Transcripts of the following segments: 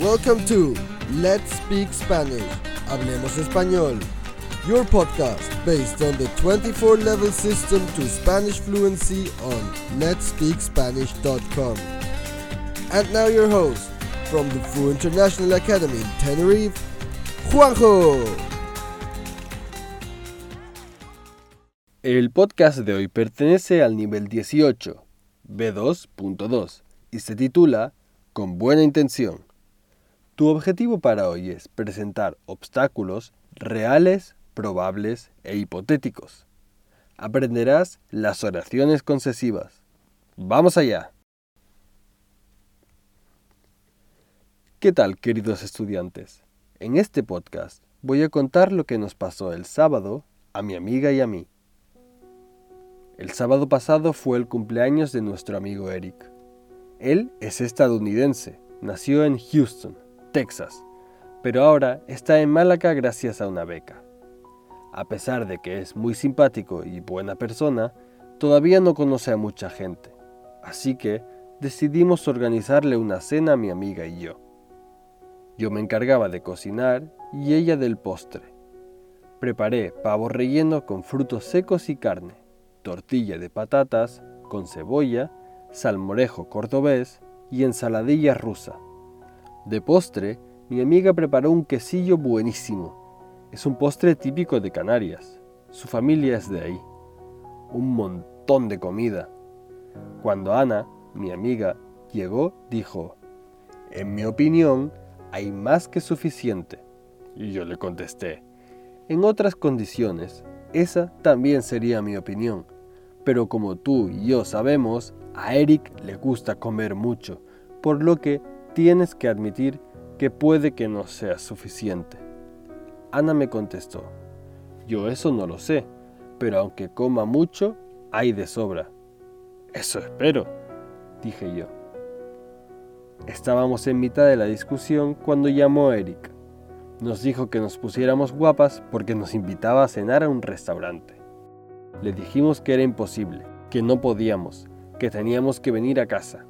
Welcome to Let's Speak Spanish. Hablemos Español. Your podcast based on the 24 level system to Spanish fluency on letspeakspanish.com. And now your host from the Fu International Academy in Tenerife, Juanjo. El podcast de hoy pertenece al nivel 18, B2.2, y se titula Con buena intención. Tu objetivo para hoy es presentar obstáculos reales, probables e hipotéticos. Aprenderás las oraciones concesivas. ¡Vamos allá! ¿Qué tal, queridos estudiantes? En este podcast voy a contar lo que nos pasó el sábado a mi amiga y a mí. El sábado pasado fue el cumpleaños de nuestro amigo Eric. Él es estadounidense, nació en Houston, Texas, pero ahora está en Málaga gracias a una beca. A pesar de que es muy simpático y buena persona, todavía no conoce a mucha gente, así que decidimos organizarle una cena a mi amiga y yo. Yo me encargaba de cocinar y ella del postre. Preparé pavo relleno con frutos secos y carne tortilla de patatas con cebolla, salmorejo cordobés y ensaladilla rusa. De postre, mi amiga preparó un quesillo buenísimo. Es un postre típico de Canarias. Su familia es de ahí. Un montón de comida. Cuando Ana, mi amiga, llegó, dijo, en mi opinión, hay más que suficiente. Y yo le contesté, en otras condiciones, esa también sería mi opinión pero como tú y yo sabemos, a Eric le gusta comer mucho, por lo que tienes que admitir que puede que no sea suficiente. Ana me contestó, yo eso no lo sé, pero aunque coma mucho, hay de sobra. Eso espero, dije yo. Estábamos en mitad de la discusión cuando llamó Eric. Nos dijo que nos pusiéramos guapas porque nos invitaba a cenar a un restaurante. Le dijimos que era imposible, que no podíamos, que teníamos que venir a casa.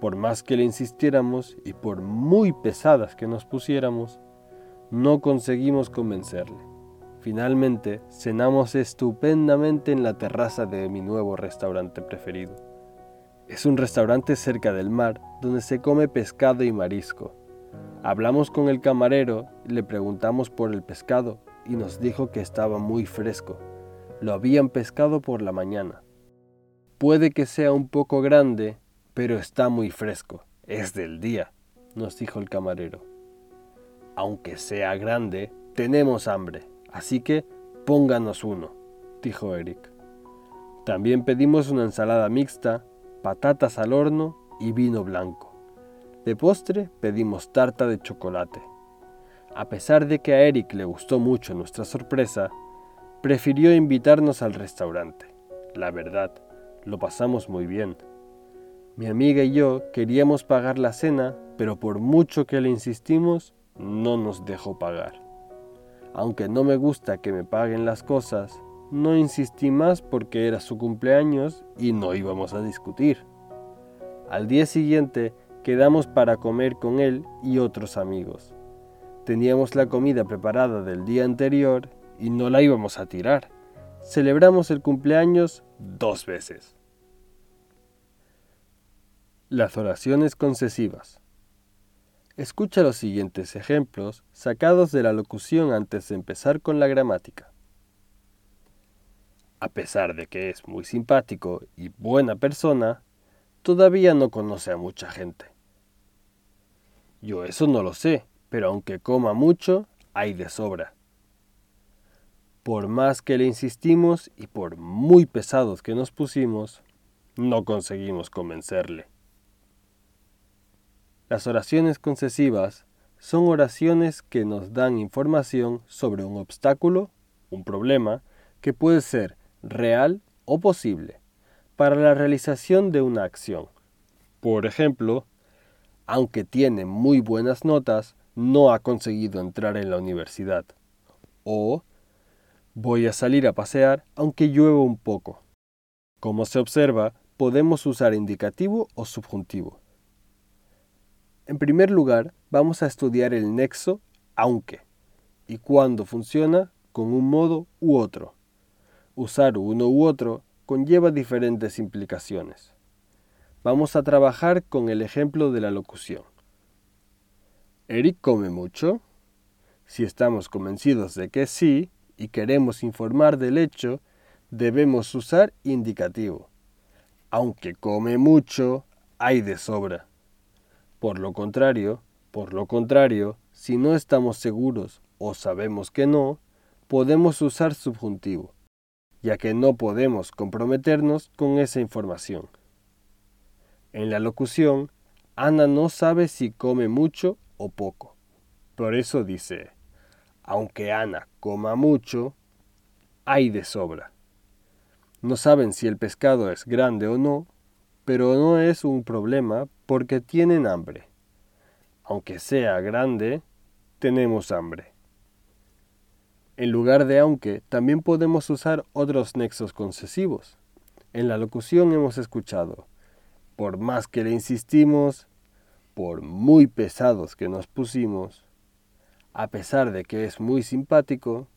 Por más que le insistiéramos y por muy pesadas que nos pusiéramos, no conseguimos convencerle. Finalmente, cenamos estupendamente en la terraza de mi nuevo restaurante preferido. Es un restaurante cerca del mar donde se come pescado y marisco. Hablamos con el camarero le preguntamos por el pescado y nos dijo que estaba muy fresco. Lo habían pescado por la mañana. Puede que sea un poco grande, pero está muy fresco. Es del día, nos dijo el camarero. Aunque sea grande, tenemos hambre, así que pónganos uno, dijo Eric. También pedimos una ensalada mixta, patatas al horno y vino blanco. De postre pedimos tarta de chocolate. A pesar de que a Eric le gustó mucho nuestra sorpresa, prefirió invitarnos al restaurante. La verdad, lo pasamos muy bien. Mi amiga y yo queríamos pagar la cena, pero por mucho que le insistimos, no nos dejó pagar. Aunque no me gusta que me paguen las cosas, no insistí más porque era su cumpleaños y no íbamos a discutir. Al día siguiente quedamos para comer con él y otros amigos. Teníamos la comida preparada del día anterior y no la íbamos a tirar. Celebramos el cumpleaños dos veces. Las oraciones concesivas. Escucha los siguientes ejemplos sacados de la locución antes de empezar con la gramática. A pesar de que es muy simpático y buena persona, todavía no conoce a mucha gente. Yo eso no lo sé, pero aunque coma mucho, hay de sobra. Por más que le insistimos y por muy pesados que nos pusimos, no conseguimos convencerle. Las oraciones concesivas son oraciones que nos dan información sobre un obstáculo, un problema, que puede ser real o posible, para la realización de una acción. Por ejemplo, aunque tiene muy buenas notas, no ha conseguido entrar en la universidad. O voy a salir a pasear aunque llueva un poco. Como se observa, podemos usar indicativo o subjuntivo. En primer lugar, vamos a estudiar el nexo aunque y cuándo funciona con un modo u otro. Usar uno u otro conlleva diferentes implicaciones. Vamos a trabajar con el ejemplo de la locución. ¿Eric come mucho? Si estamos convencidos de que sí y queremos informar del hecho, debemos usar indicativo. Aunque come mucho, hay de sobra. Por lo contrario, por lo contrario, si no estamos seguros o sabemos que no, podemos usar subjuntivo, ya que no podemos comprometernos con esa información. En la locución, Ana no sabe si come mucho o poco. Por eso dice, aunque Ana coma mucho, hay de sobra. No saben si el pescado es grande o no, pero no es un problema porque tienen hambre. Aunque sea grande, tenemos hambre. En lugar de aunque, también podemos usar otros nexos concesivos. En la locución hemos escuchado, por más que le insistimos, por muy pesados que nos pusimos, a pesar de que es muy simpático,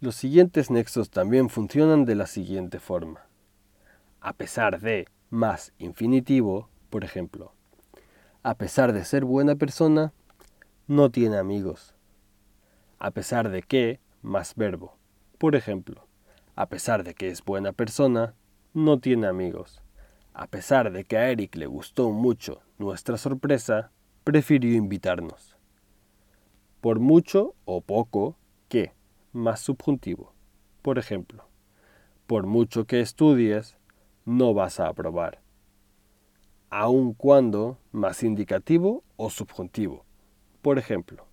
los siguientes nexos también funcionan de la siguiente forma. A pesar de más infinitivo, por ejemplo, a pesar de ser buena persona, no tiene amigos. A pesar de que, más verbo. Por ejemplo, a pesar de que es buena persona, no tiene amigos. A pesar de que a Eric le gustó mucho nuestra sorpresa, prefirió invitarnos. Por mucho o poco que, más subjuntivo. Por ejemplo, por mucho que estudies, no vas a aprobar. Aun cuando más indicativo o subjuntivo. Por ejemplo,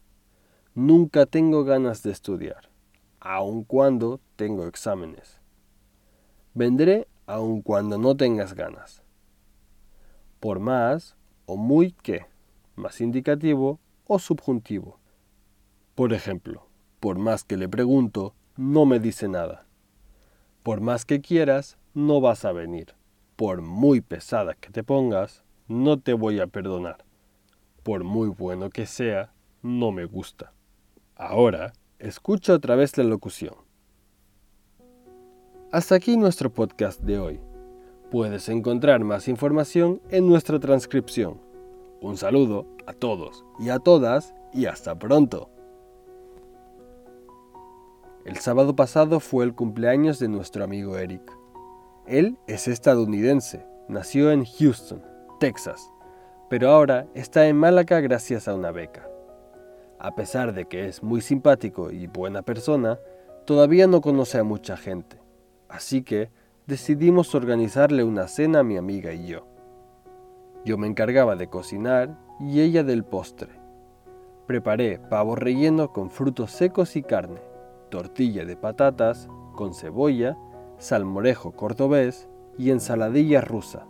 nunca tengo ganas de estudiar, aun cuando tengo exámenes. Vendré aun cuando no tengas ganas. Por más o muy que, más indicativo o subjuntivo. Por ejemplo, por más que le pregunto, no me dice nada. Por más que quieras, no vas a venir. Por muy pesada que te pongas, no te voy a perdonar. Por muy bueno que sea, no me gusta. Ahora, escucha otra vez la locución. Hasta aquí nuestro podcast de hoy. Puedes encontrar más información en nuestra transcripción. Un saludo a todos y a todas y hasta pronto. El sábado pasado fue el cumpleaños de nuestro amigo Eric. Él es estadounidense, nació en Houston, Texas, pero ahora está en Málaga gracias a una beca. A pesar de que es muy simpático y buena persona, todavía no conoce a mucha gente, así que decidimos organizarle una cena a mi amiga y yo. Yo me encargaba de cocinar y ella del postre. Preparé pavo relleno con frutos secos y carne, tortilla de patatas con cebolla salmorejo cordobés y ensaladilla rusa.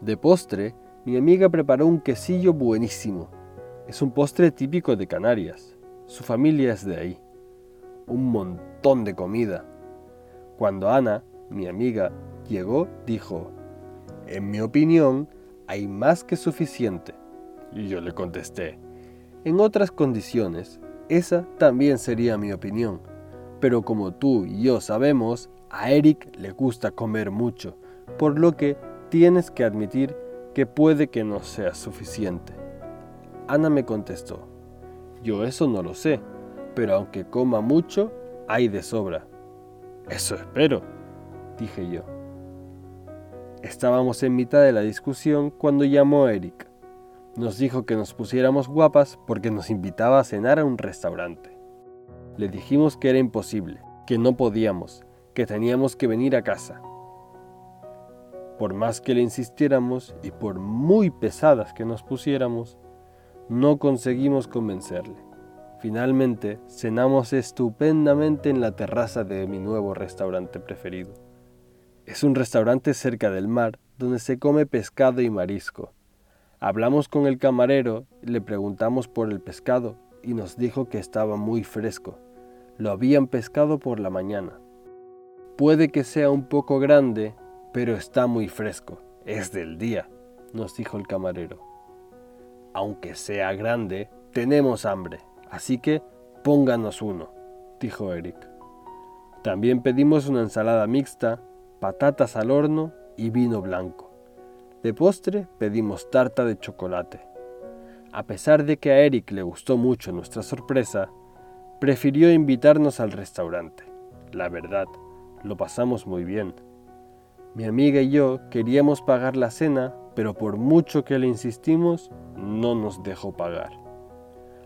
De postre, mi amiga preparó un quesillo buenísimo. Es un postre típico de Canarias. Su familia es de ahí. Un montón de comida. Cuando Ana, mi amiga, llegó, dijo, en mi opinión, hay más que suficiente. Y yo le contesté, en otras condiciones, esa también sería mi opinión. Pero como tú y yo sabemos, a Eric le gusta comer mucho, por lo que tienes que admitir que puede que no sea suficiente. Ana me contestó, yo eso no lo sé, pero aunque coma mucho, hay de sobra. Eso espero, dije yo. Estábamos en mitad de la discusión cuando llamó Eric. Nos dijo que nos pusiéramos guapas porque nos invitaba a cenar a un restaurante. Le dijimos que era imposible, que no podíamos, que teníamos que venir a casa. Por más que le insistiéramos y por muy pesadas que nos pusiéramos, no conseguimos convencerle. Finalmente cenamos estupendamente en la terraza de mi nuevo restaurante preferido. Es un restaurante cerca del mar donde se come pescado y marisco. Hablamos con el camarero, le preguntamos por el pescado y nos dijo que estaba muy fresco. Lo habían pescado por la mañana. Puede que sea un poco grande, pero está muy fresco. Es del día, nos dijo el camarero. aunque sea grande, tenemos hambre, así que pónganos uno, dijo Eric. También pedimos una ensalada mixta, patatas al horno y vino blanco. De postre pedimos tarta de chocolate. A pesar de que a Eric le gustó mucho nuestra sorpresa, prefirió invitarnos al restaurante. La verdad, lo pasamos muy bien. Mi amiga y yo queríamos pagar la cena, pero por mucho que le insistimos, no nos dejó pagar.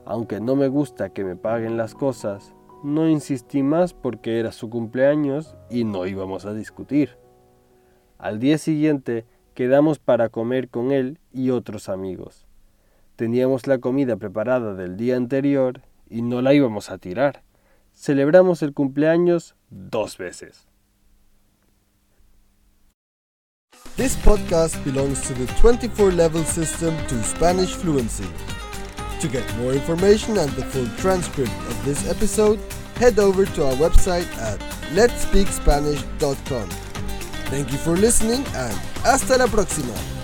Aunque no me gusta que me paguen las cosas, no insistí más porque era su cumpleaños y no íbamos a discutir. Al día siguiente quedamos para comer con él y otros amigos. Teníamos la comida preparada del día anterior y no la íbamos a tirar. Celebramos el cumpleaños dos veces. This podcast belongs to the 24 level system to Spanish fluency. To get more information and the full transcript of this episode, head over to our website at letspeakspanish.com. Thank you for listening and hasta la próxima.